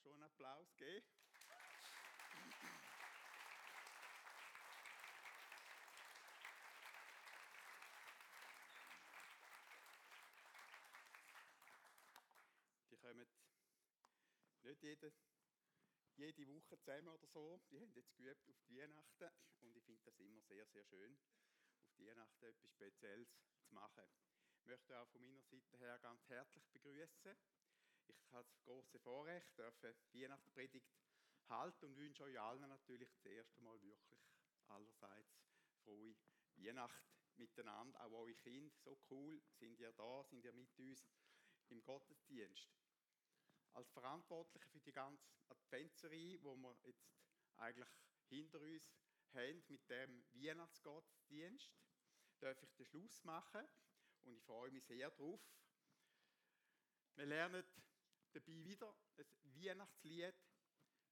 schon einen Applaus geben. Die kommen nicht jede, jede Woche zusammen oder so. Die haben jetzt geübt auf die Weihnachten und ich finde das immer sehr, sehr schön, auf die Weihnachten etwas Spezielles zu machen. Ich möchte auch von meiner Seite her ganz herzlich begrüßen. Ich habe das große Vorrecht, dürfen die Weihnachtspredigt halten und wünsche euch allen natürlich das erste Mal wirklich allerseits frohe Weihnacht miteinander. Auch eure Kinder, so cool, sind ihr da, sind ihr mit uns im Gottesdienst als Verantwortlicher für die ganze Adventserie, wo wir jetzt eigentlich hinter uns haben mit dem Weihnachtsgottesdienst, darf ich den Schluss machen und ich freue mich sehr darauf. Wir lernen dabei wieder ein Weihnachtslied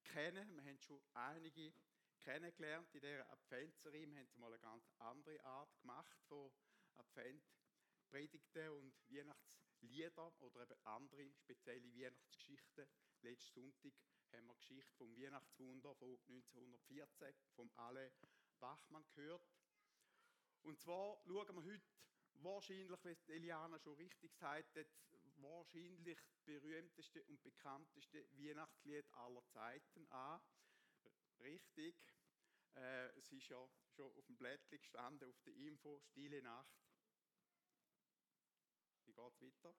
kennen. Wir haben schon einige kennengelernt in dieser Adventserie. Wir haben mal eine ganz andere Art gemacht von Advent Predigten und Weihnachtslieder oder eben andere spezielle Weihnachtsgeschichten. Letzten Sonntag haben wir die Geschichte vom Weihnachtswunder von 1914 vom Ale Bachmann gehört. Und zwar schauen wir heute wahrscheinlich, wie Eliana schon richtig sagt, wahrscheinlich berühmteste und bekannteste Weihnachtslied aller Zeiten an. Richtig. Äh, es ist ja schon auf dem Blättchen gestanden, auf der Info, Stille Nacht. Wie geht es weiter?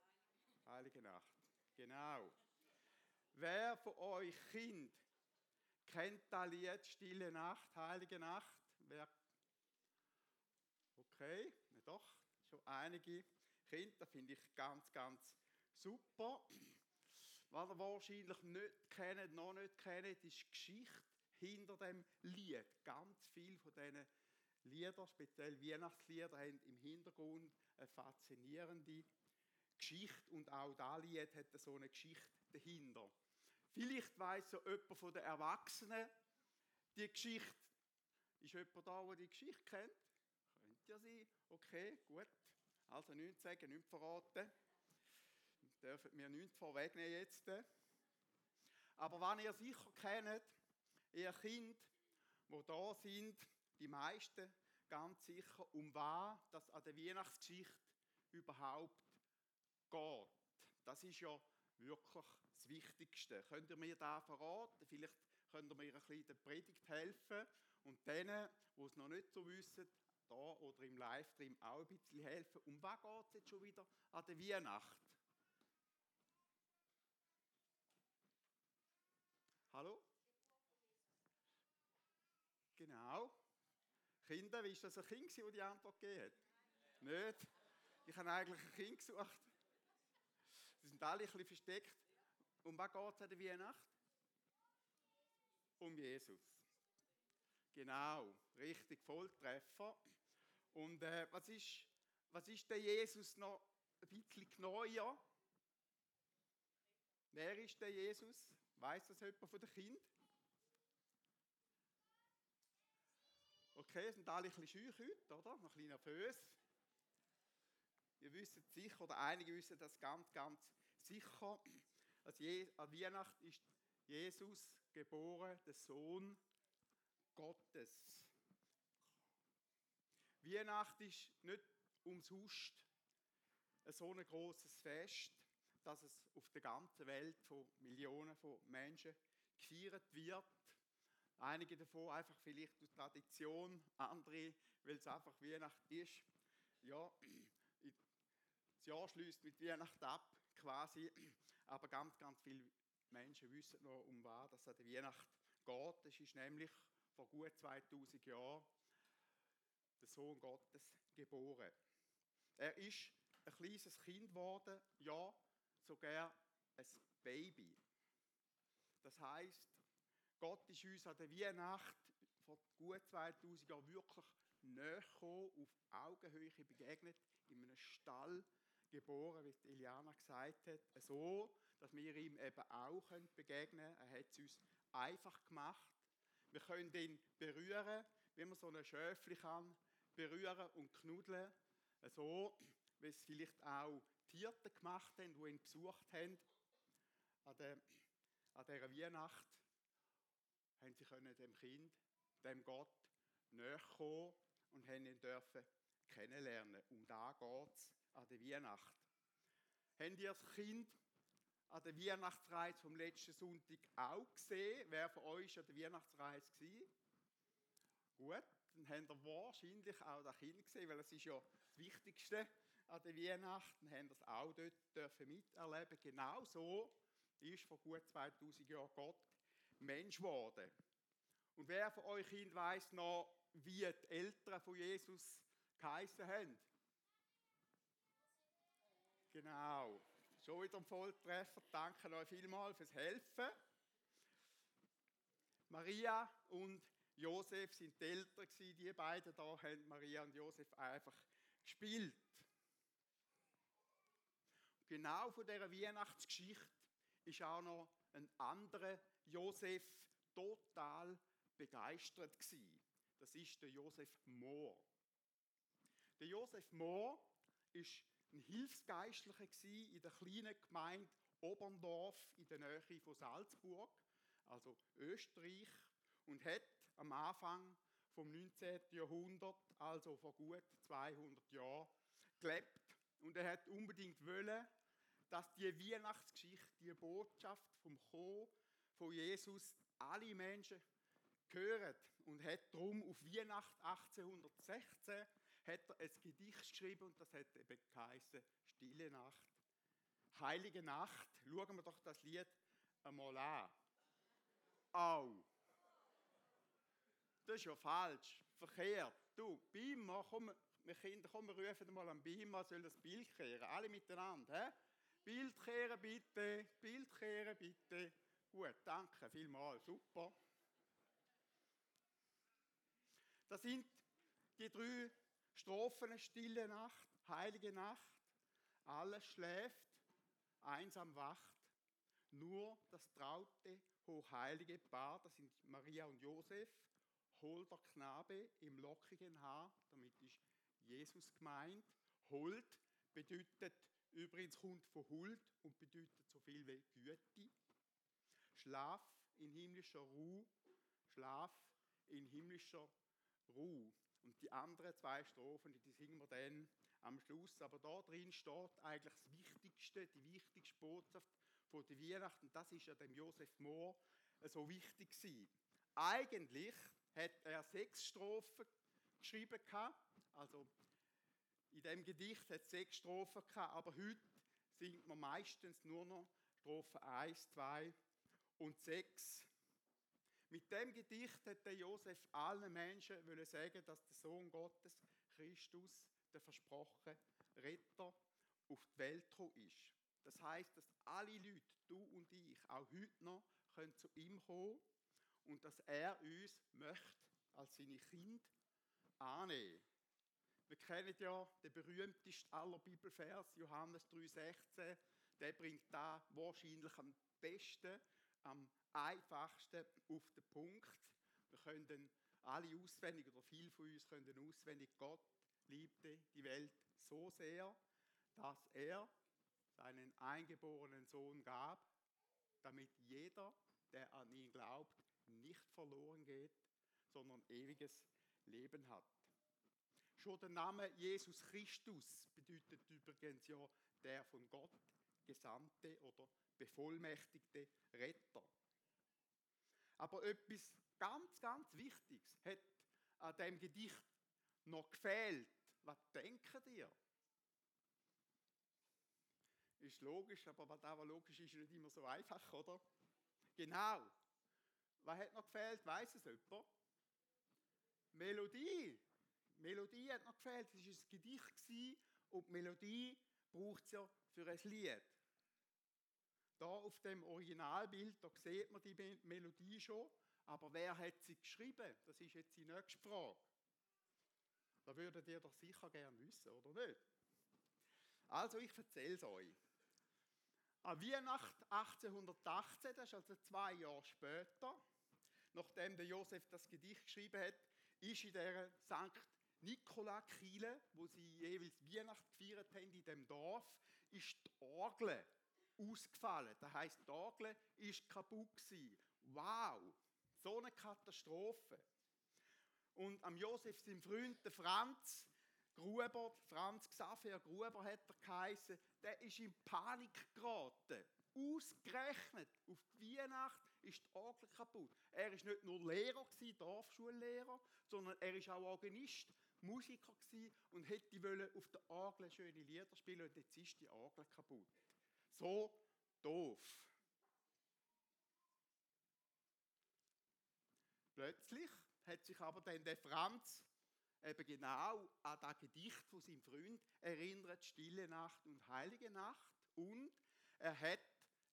Heilige Nacht. Genau. Wer von euch Kind kennt das Lied Stille Nacht, Heilige Nacht? Wer? Okay, ja doch, schon einige Kinder, finde ich ganz, ganz super. Was ihr wahrscheinlich nicht kennt, noch nicht kennt, ist die Geschichte hinter dem Lied. Ganz viele von diesen Liedern, speziell Weihnachtslieder, haben im Hintergrund eine faszinierende Geschichte und auch das Lied hat so eine Geschichte dahinter. Vielleicht weiß so jemand von den Erwachsenen die Geschichte. Ist jemand da, der die Geschichte kennt? Könnte ja sein. Okay, gut. Also nichts sagen, nichts verraten. Dürfen mir nichts vorwegnehmen jetzt. Aber wenn ihr sicher kennt, ihr Kind, wo da sind, die meisten ganz sicher, um was das an der Weihnachtsgeschichte überhaupt geht. Das ist ja wirklich das Wichtigste. Könnt ihr mir da verraten? Vielleicht könnt ihr mir ein bisschen der Predigt helfen und denen, die es noch nicht so wissen, da oder im Livestream auch ein bisschen helfen. Um was geht es jetzt schon wieder an der Weihnacht? Hallo? Genau. Kinder, wie ist das ein Kind, das die Antwort gegeben hat? Nicht? Ich habe eigentlich ein Kind gesucht. Sie sind alle ein bisschen versteckt. Um was geht es an der Weihnacht? Um Jesus. Genau, richtig, Volltreffer. Und äh, was, ist, was ist der Jesus noch ein bisschen neuer? Wer ist der Jesus? Weiß das jemand von den Kindern? Okay, sind alle ein bisschen scheu heute, oder? Ein bisschen nervös. Ihr wisst sicher, oder einige wissen das ganz, ganz sicher, an Weihnachten ist Jesus geboren, der Sohn Gottes. Weihnachten ist nicht umsonst so ein großes Fest, dass es auf der ganzen Welt von Millionen von Menschen gefeiert wird. Einige davon einfach vielleicht aus Tradition, andere, weil es einfach Weihnachten ist. Ja, das Jahr schließt mit Weihnachten ab, quasi. Aber ganz, ganz viele Menschen wissen noch, um was dass an der Weihnacht geht. Es ist nämlich vor gut 2000 Jahren der Sohn Gottes geboren. Er ist ein kleines Kind geworden, ja, sogar ein Baby. Das heißt, Gott ist uns an der Weihnacht vor gut 2000 Jahren wirklich näher gekommen, auf Augenhöhe begegnet, in einem Stall geboren, wie Eliana gesagt hat, so, dass wir ihm eben auch begegnen können. Er hat es uns einfach gemacht. Wir können ihn berühren, wie man so einen Schöfli kann berühren und knuddeln. So, wie es vielleicht auch Tiere gemacht haben, die ihn besucht haben an an dieser Weihnacht haben sie können dem Kind, dem Gott, näher kommen und haben ihn dürfen kennenlernen. Um da geht es an der Weihnacht. Habt ihr das Kind an der Weihnachtsreise vom letzten Sonntag auch gesehen? Wer von euch an der Weihnachtsreise war? Gut, dann habt ihr wahrscheinlich auch das Kind gesehen, weil es ist ja das Wichtigste an der Weihnachten, haben das auch dort dürfen miterleben. Genau so ist vor gut 2000 Jahren Gott Mensch geworden. Und wer von euch Kind weiß noch, wie die Eltern von Jesus geheißen haben? Genau. Schon wieder ein Volltreffer. Danke euch vielmals fürs Helfen. Maria und Josef sind die Eltern gewesen. Die beiden da haben Maria und Josef einfach gespielt. Genau von dieser Weihnachtsgeschichte ist auch noch ein anderer Josef total begeistert gewesen. Das ist der Josef Mohr. Der Josef Mohr ist ein Hilfsgeistlicher in der kleinen Gemeinde Oberndorf in der Nähe von Salzburg, also Österreich, und hat am Anfang vom 19. Jahrhundert, also vor gut 200 Jahren, gelebt. Und er hat unbedingt wollen, dass die Weihnachtsgeschichte, die Botschaft vom Kommen von Jesus alle Menschen hören und hat darum auf Weihnacht 1816 hat er ein Gedicht geschrieben und das hat eben geheißen Stille Nacht. Heilige Nacht, schauen wir doch das Lied einmal an. Au. Das ist ja falsch, verkehrt. Du, Bima, komm, wir Kinder, komm, wir rufen mal an Bima, soll das Bild kehren. Alle miteinander, hä? Bild kehren bitte, Bild kehren bitte. Gut, danke vielmals, super. Das sind die drei Strophen, stille Nacht, heilige Nacht, alles schläft, einsam wacht, nur das traute, hochheilige Paar, das sind Maria und Josef, holder Knabe im lockigen Haar, damit ist Jesus gemeint. Hold bedeutet übrigens kommt von Huld und bedeutet so viel wie Güte. Schlaf in himmlischer Ruhe, Schlaf in himmlischer Ruhe. Und die anderen zwei Strophen, die singen wir dann am Schluss. Aber da drin steht eigentlich das Wichtigste, die wichtigste Botschaft von der Weihnachten. Das ist ja dem Josef Mohr so wichtig gewesen. Eigentlich hat er sechs Strophen geschrieben Also in dem Gedicht hat es sechs Strophen gehabt, aber heute singt man meistens nur noch Strophen 1, 2 und 6. Mit dem Gedicht hat der Josef allen Menschen wollen sagen, dass der Sohn Gottes, Christus, der versprochene Retter, auf die Welt gekommen ist. Das heißt, dass alle Leute, du und ich, auch heute noch, können zu ihm kommen und dass er uns möchte als seine Kind annehmen. Wir kennen ja den berühmtesten aller Bibelvers, Johannes 3,16. Der bringt da wahrscheinlich am besten, am einfachsten auf den Punkt. Wir können alle auswendig, oder viele von uns können auswendig, Gott liebte die Welt so sehr, dass er seinen eingeborenen Sohn gab, damit jeder, der an ihn glaubt, nicht verloren geht, sondern ewiges Leben hat. Schon der Name Jesus Christus bedeutet übrigens ja der von Gott gesandte oder bevollmächtigte Retter. Aber etwas ganz, ganz Wichtiges hat an dem Gedicht noch gefehlt. Was denken ihr? Ist logisch, aber was aber logisch ist, ist nicht immer so einfach, oder? Genau. Was hat noch gefehlt? Weiß es jemand? Melodie. Melodie hat noch gefehlt. Es war ein Gedicht und die Melodie braucht es ja für ein Lied. Da auf dem Originalbild, da sieht man die Melodie schon, aber wer hat sie geschrieben? Das ist jetzt die nächste Frage. Da würdet ihr doch sicher gern wissen, oder nicht? Also, ich erzähle es euch. An Weihnachten 1818, das ist also zwei Jahre später, nachdem der Josef das Gedicht geschrieben hat, ist in der St. Nikola-Kille, wo sie jeweils Weihnacht gefeiert haben in dem Dorf, ist die Orgel ausgefallen. Das heisst, die Orgel ist kaputt gewesen. Wow, so eine Katastrophe. Und am Josef, sein Freund, der Franz Gruber, Franz Xaver Gruber hat er geheißen, der ist in Panik geraten. Ausgerechnet auf die Weihnacht ist die Orgel kaputt. Er ist nicht nur Lehrer, gewesen, Dorfschullehrer, sondern er ist auch Organist, Musiker gewesen und hätte auf der Orgel schöne Lieder spielen und jetzt ist die Orgel kaputt. So doof. Plötzlich hat sich aber dann der Franz eben genau an das Gedicht von seinem Freund erinnert, Stille Nacht und Heilige Nacht. Und er hat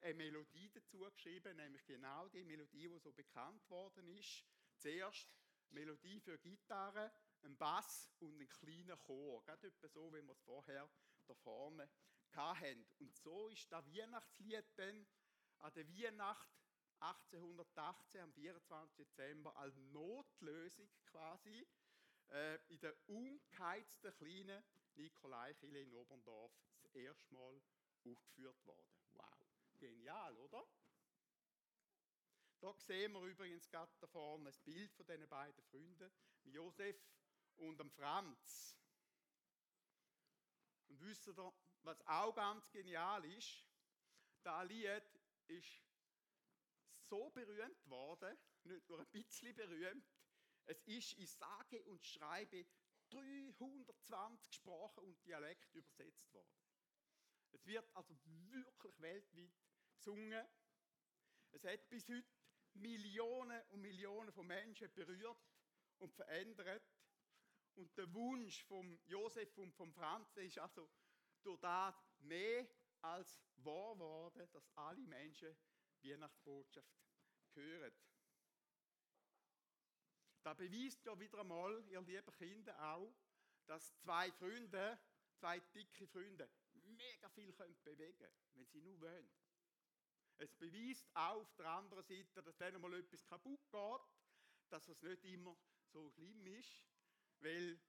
eine Melodie dazu geschrieben, nämlich genau die Melodie, die so bekannt worden ist. Zuerst Melodie für Gitarre, ein Bass und einen kleinen Chor. Gerade so, wie wir es vorher da vorne hatten. Und so ist das Weihnachtslied dann an der Weihnacht 1818, am 24. Dezember, als Notlösung quasi äh, in der ungeheizten kleinen Nikolaikirche in Oberndorf das erste Mal aufgeführt worden. Wow, genial, oder? Da sehen wir übrigens gerade da vorne ein Bild von diesen beiden Freunden, Josef und dem Franz. Und wisst ihr, was auch ganz genial ist? Das Lied ist so berühmt worden, nicht nur ein bisschen berühmt, es ist in sage und schreibe 320 Sprachen und Dialekte übersetzt worden. Es wird also wirklich weltweit gesungen. Es hat bis heute Millionen und Millionen von Menschen berührt und verändert. Und der Wunsch von Josef und von Franz ist also durch das mehr als wahr geworden, dass alle Menschen Weihnachtsbotschaft hören. Da beweist ja wieder einmal, ihr lieben Kinder, auch, dass zwei Freunde, zwei dicke Freunde, mega viel können bewegen wenn sie nur wollen. Es beweist auch auf der anderen Seite, dass wenn einmal etwas kaputt geht, dass es nicht immer so schlimm ist, weil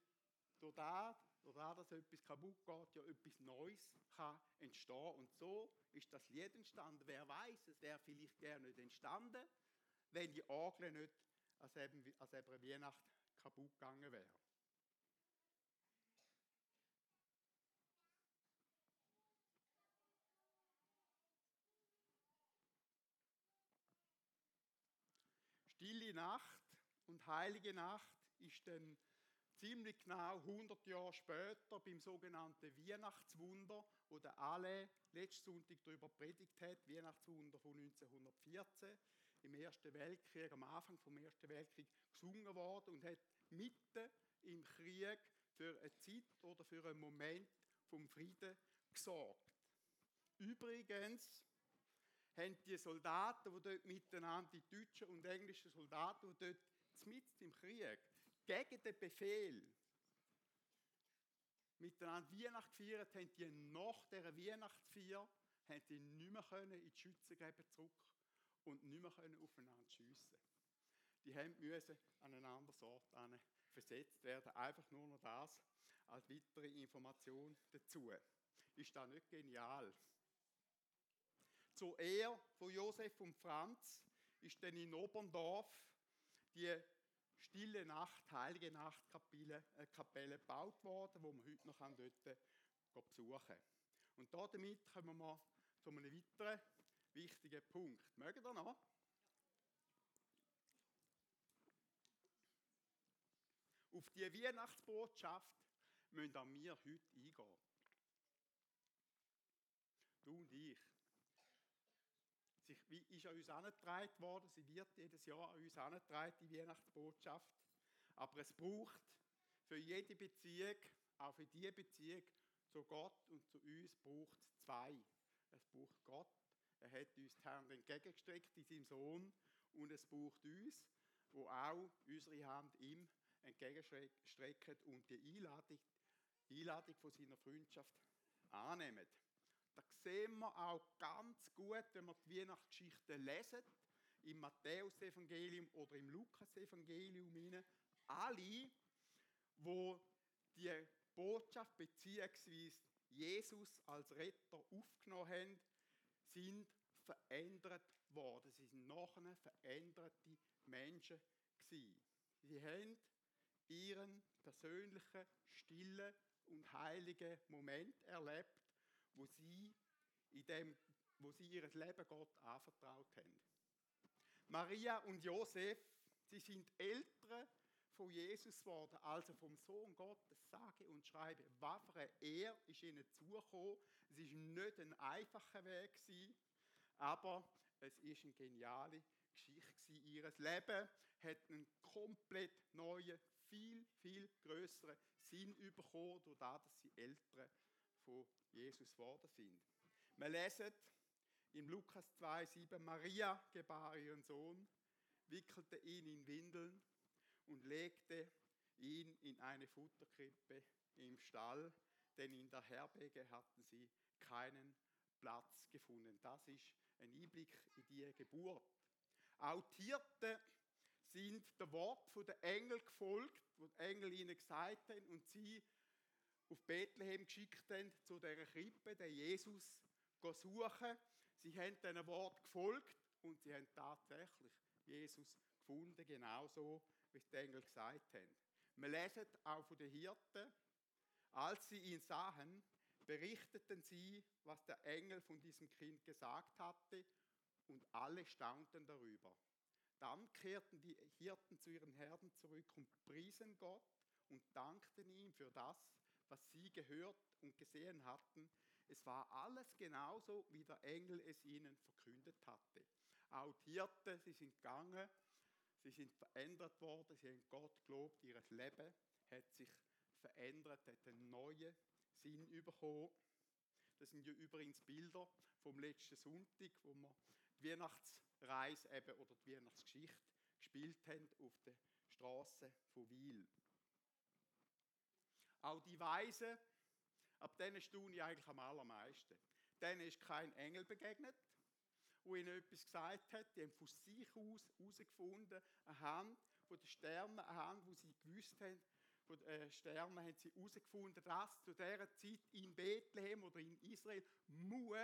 durch das, durch das dass etwas kaputt geht, ja etwas Neues kann entstehen. Und so ist das Lied entstanden. Wer weiß, es wäre vielleicht gerne nicht entstanden, wenn die Orgel nicht als eben, als eben Weihnacht kaputt gegangen wäre. Stille Nacht und Heilige Nacht ist dann ziemlich genau 100 Jahre später beim sogenannten Weihnachtswunder, wo der alle letzten Sonntag darüber predigt hat, Weihnachtswunder von 1914 im Ersten Weltkrieg, am Anfang vom Ersten Weltkrieg gesungen worden und hat mitten im Krieg für eine Zeit oder für einen Moment vom Frieden gesorgt. Übrigens haben die Soldaten, die dort miteinander, die deutschen und englischen Soldaten, die dort mitten im Krieg gegen den Befehl miteinander Weihnacht gefeiert haben, die nach dieser Weihnachtsfeier haben die nicht mehr in die Schützengräben zurück und nicht mehr aufeinander schiessen. Die haben müssen an einen anderen Ort versetzt werden. Einfach nur noch das als weitere Information dazu. Ist das nicht genial? Zur Ehre von Josef und Franz ist dann in Oberndorf die Stille Nacht, Heilige Nacht Kapelle, äh, Kapelle gebaut worden, wo man heute noch dort besuchen kann. Und damit kommen wir zu einem weiteren wichtigen Punkt. Mögen ihr noch? Auf die Weihnachtsbotschaft müssen wir heute eingehen. Du und ich. Sie ist an uns angetragen worden, sie wird jedes Jahr an uns angetragen, die Weihnachtsbotschaft. Aber es braucht für jede Beziehung, auch für die Beziehung zu Gott und zu uns, braucht es zwei. Es braucht Gott er hat uns die Hand entgegengestreckt in seinem Sohn und es braucht uns, wo auch unsere Hand ihm entgegenstrecken und die Einladung, Einladung von seiner Freundschaft annehmen. Da sehen wir auch ganz gut, wenn wir die Weihnachtsgeschichte lesen, im Matthäus-Evangelium oder im Lukas-Evangelium, alle, wo die Botschaft bzw. Jesus als Retter aufgenommen haben, sind verändert worden. Sie sind nachher veränderte Menschen gewesen. Sie haben ihren persönlichen, stillen und heiligen Moment erlebt, wo sie, in dem, wo sie ihr Leben Gott anvertraut haben. Maria und Josef, sie sind Eltern von Jesus geworden, also vom Sohn Gottes, sage und schreibe. Was Er ist ihnen zugekommen. Es ist nicht ein einfacher Weg gewesen, aber es ist eine geniale Geschichte. Ihr Leben hat einen komplett neuen, viel, viel größeren Sinn bekommen, durch das, dass sie Eltern von Jesus geworden sind. Wir lesen in Lukas 2,7 Maria gebar ihren Sohn, wickelte ihn in Windeln und legte ihn in eine Futterkrippe im Stall, denn in der Herberge hatten sie keinen Platz gefunden. Das ist ein Einblick in die Geburt. Auch die Hirten sind der Wort der Engel gefolgt, wo die Engel ihnen gesagt haben und sie auf Bethlehem geschickt haben, zu dieser Krippe, den Jesus suchen. Sie haben diesem Wort gefolgt und sie haben tatsächlich Jesus gefunden, genauso wie die Engel gesagt haben. Wir lesen auch von den Hirten, als sie ihn sahen, berichteten sie, was der Engel von diesem Kind gesagt hatte, und alle staunten darüber. Dann kehrten die Hirten zu ihren Herden zurück und priesen Gott und dankten ihm für das, was sie gehört und gesehen hatten. Es war alles genauso, wie der Engel es ihnen verkündet hatte. Auch die Hirten, sie sind gegangen, sie sind verändert worden, sie haben Gott gelobt, ihr Leben hat sich verändert, hat einen neuen Sinn bekommen. Das sind ja übrigens Bilder vom letzten Sonntag, wo wir die Weihnachtsreise eben oder die Weihnachtsgeschichte gespielt haben auf der Straße von Wiel. Auch die Weisen, ab denen staune ich eigentlich am allermeisten. Denen ist kein Engel begegnet, wo ihnen etwas gesagt hat. Die haben von sich aus herausgefunden, anhand von den Sternen, anhand, wo sie gewusst haben, von den äh, Sternen haben sie herausgefunden, dass zu dieser Zeit in Bethlehem oder in Israel muss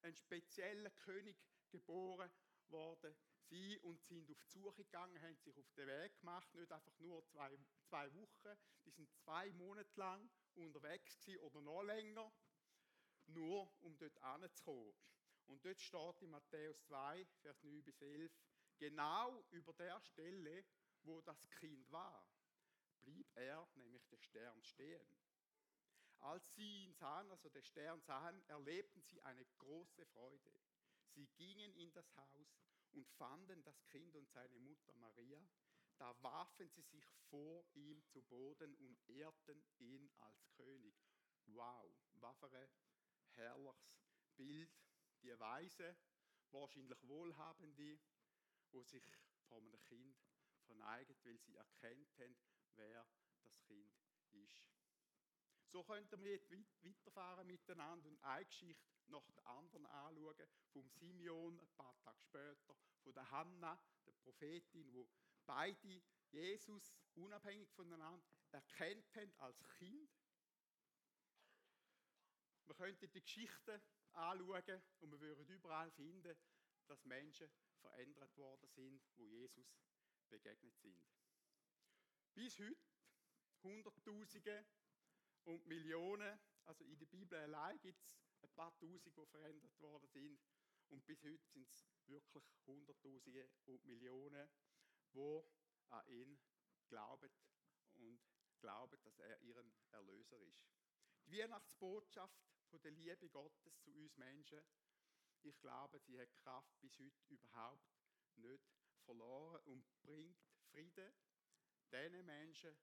ein spezieller König geboren worden sein und sind auf die Suche gegangen, haben sich auf den Weg gemacht, nicht einfach nur zwei, zwei Wochen, die sind zwei Monate lang unterwegs gewesen oder noch länger, nur um dort anzukommen. Und dort steht in Matthäus 2, Vers 9 bis 11, genau über der Stelle, wo das Kind war, blieb er, nämlich der Stern, stehen. Als sie ihn sahen, also den Stern sahen, erlebten sie eine große Freude. Sie gingen in das Haus und fanden das Kind und seine Mutter Maria. Da warfen sie sich vor ihm zu Boden und ehrten ihn als König. Wow, was für ein herrliches Bild. Die Weise, wahrscheinlich Wohlhabende, wo sich vor einem Kind verneigen, weil sie erkennt haben, wer das Kind ist. So könnten wir jetzt weiterfahren miteinander und eine Geschichte nach der anderen anschauen. Vom Simeon ein paar Tage später, von der Hanna, der Prophetin, wo beide Jesus unabhängig voneinander erkennt haben als Kind. Wir könnten die Geschichten anschauen und wir würden überall finden, dass Menschen verändert worden sind, wo Jesus begegnet sind. Bis heute Hunderttausende und Millionen. Also in der Bibel allein gibt es ein paar Tausend, die verändert worden sind. Und bis heute sind es wirklich Hunderttausende und Millionen, die an ihn glauben und glauben, dass er ihren Erlöser ist. Die Weihnachtsbotschaft von der Liebe Gottes zu uns Menschen, ich glaube, sie hat Kraft bis heute überhaupt nicht verloren und bringt Frieden den Menschen,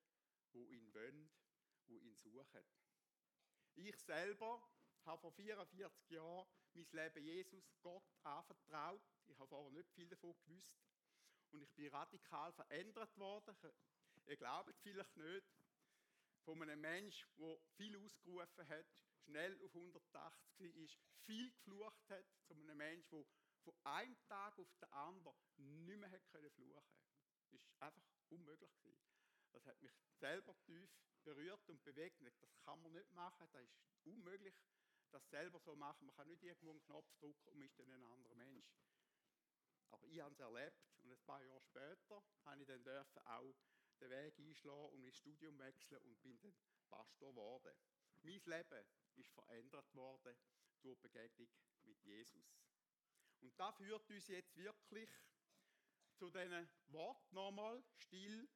die ihn wollen die ihn suchen. Ich selber habe vor 44 Jahren mein Leben Jesus, Gott, anvertraut. Ich habe vorher nicht viel davon gewusst. Und ich bin radikal verändert worden. Ihr glaubt vielleicht nicht. Von einem Mensch, der viel ausgerufen hat, schnell auf 180 ist, viel geflucht hat, zu einem Mensch, der von einem Tag auf den anderen nicht mehr fluchen konnte. Das war einfach unmöglich. Das hat mich selber tief berührt und bewegt. Das kann man nicht machen, das ist unmöglich, das selber so machen. Man kann nicht irgendwo einen Knopf drücken und ist dann ein anderer Mensch. Aber ich habe es erlebt und ein paar Jahre später habe ich dann dürfen auch den Weg einschlagen und ins Studium wechseln und bin dann Pastor geworden. Mein Leben ist verändert worden durch Begegnung mit Jesus. Und da führt uns jetzt wirklich zu diesen Worten nochmal, still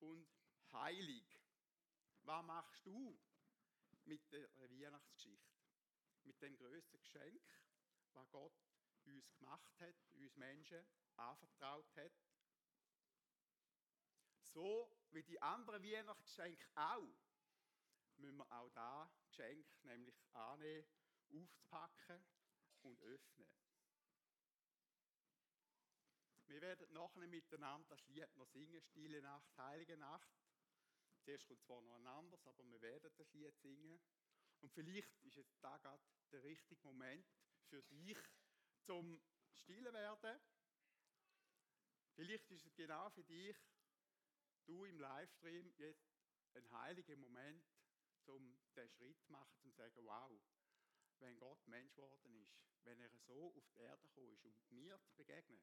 und heilig. Was machst du mit der Weihnachtsgeschichte? Mit dem größten Geschenk, was Gott uns gemacht hat, uns Menschen anvertraut hat. So wie die anderen Weihnachtsgeschenke auch, müssen wir auch da Geschenk nämlich annehmen, aufzupacken und öffnen. Wir werden nachher miteinander das Lied noch singen, Stille Nacht, Heilige Nacht. Zuerst kommt zwar noch ein anderes, aber wir werden das Lied singen. Und vielleicht ist jetzt da gerade der richtige Moment für dich, zum Stillen werden. Vielleicht ist es genau für dich, du im Livestream, jetzt ein heiliger Moment, um den Schritt zu machen, um zu sagen, wow, wenn Gott Mensch geworden ist, wenn er so auf die Erde gekommen ist, um mir zu begegnen,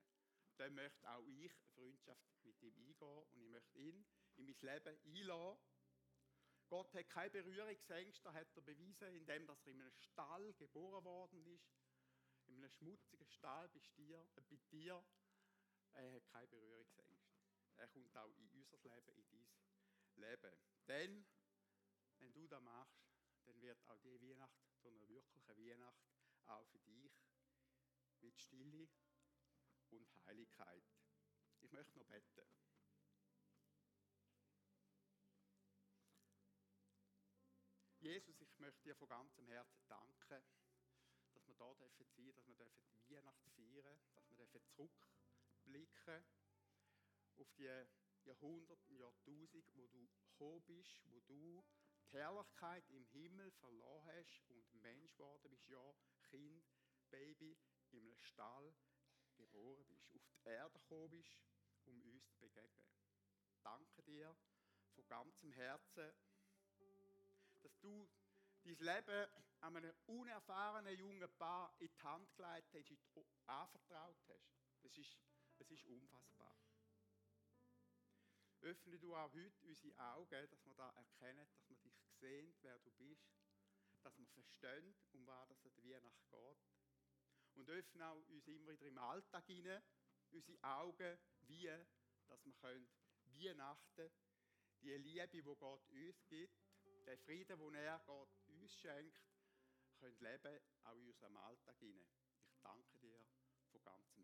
dann möchte auch ich eine Freundschaft mit ihm eingehen und ich möchte ihn in mein Leben einladen. Gott hat keine Berührungsängste, hat er bewiesen, indem er in einem Stall geboren worden ist, in einem schmutzigen Stall bei dir. Äh, bei dir. Er hat keine Berührungsängste. Er kommt auch in unser Leben, in dein Leben. Denn, wenn du das machst, dann wird auch die Weihnacht zu einer wirklichen Weihnacht, auch für dich, mit Stille und Heiligkeit. Ich möchte noch beten. Jesus, ich möchte dir von ganzem Herzen danken, dass wir dürfen sein, dass wir dürfen Weihnacht feiern, dass wir dürfen zurückblicken auf die Jahrhunderte und Jahrtausende, wo du gekommen bist, wo du die Herrlichkeit im Himmel verloren hast und Mensch geworden bist, ja, Kind, Baby, in einem Stall geboren bist, auf die Erde gekommen bist, um uns zu begegnen. Danke dir von ganzem Herzen, dein Leben an einem unerfahrenen jungen Paar in die Hand gelegt hast, anvertraut hast. Das ist, das ist unfassbar. Öffne du auch heute unsere Augen, dass wir da erkennen, dass wir dich sehen, wer du bist, dass wir verstehen, um was es an der Weihnacht geht. Und öffne auch uns immer wieder im Alltag hinein, unsere Augen, wie, dass wir können Weihnachten, die Liebe, die Gott uns gibt, den Frieden, den er Gott uns schenkt, können leben, auch in unserem Alltag hinein. Ich danke dir von ganzem.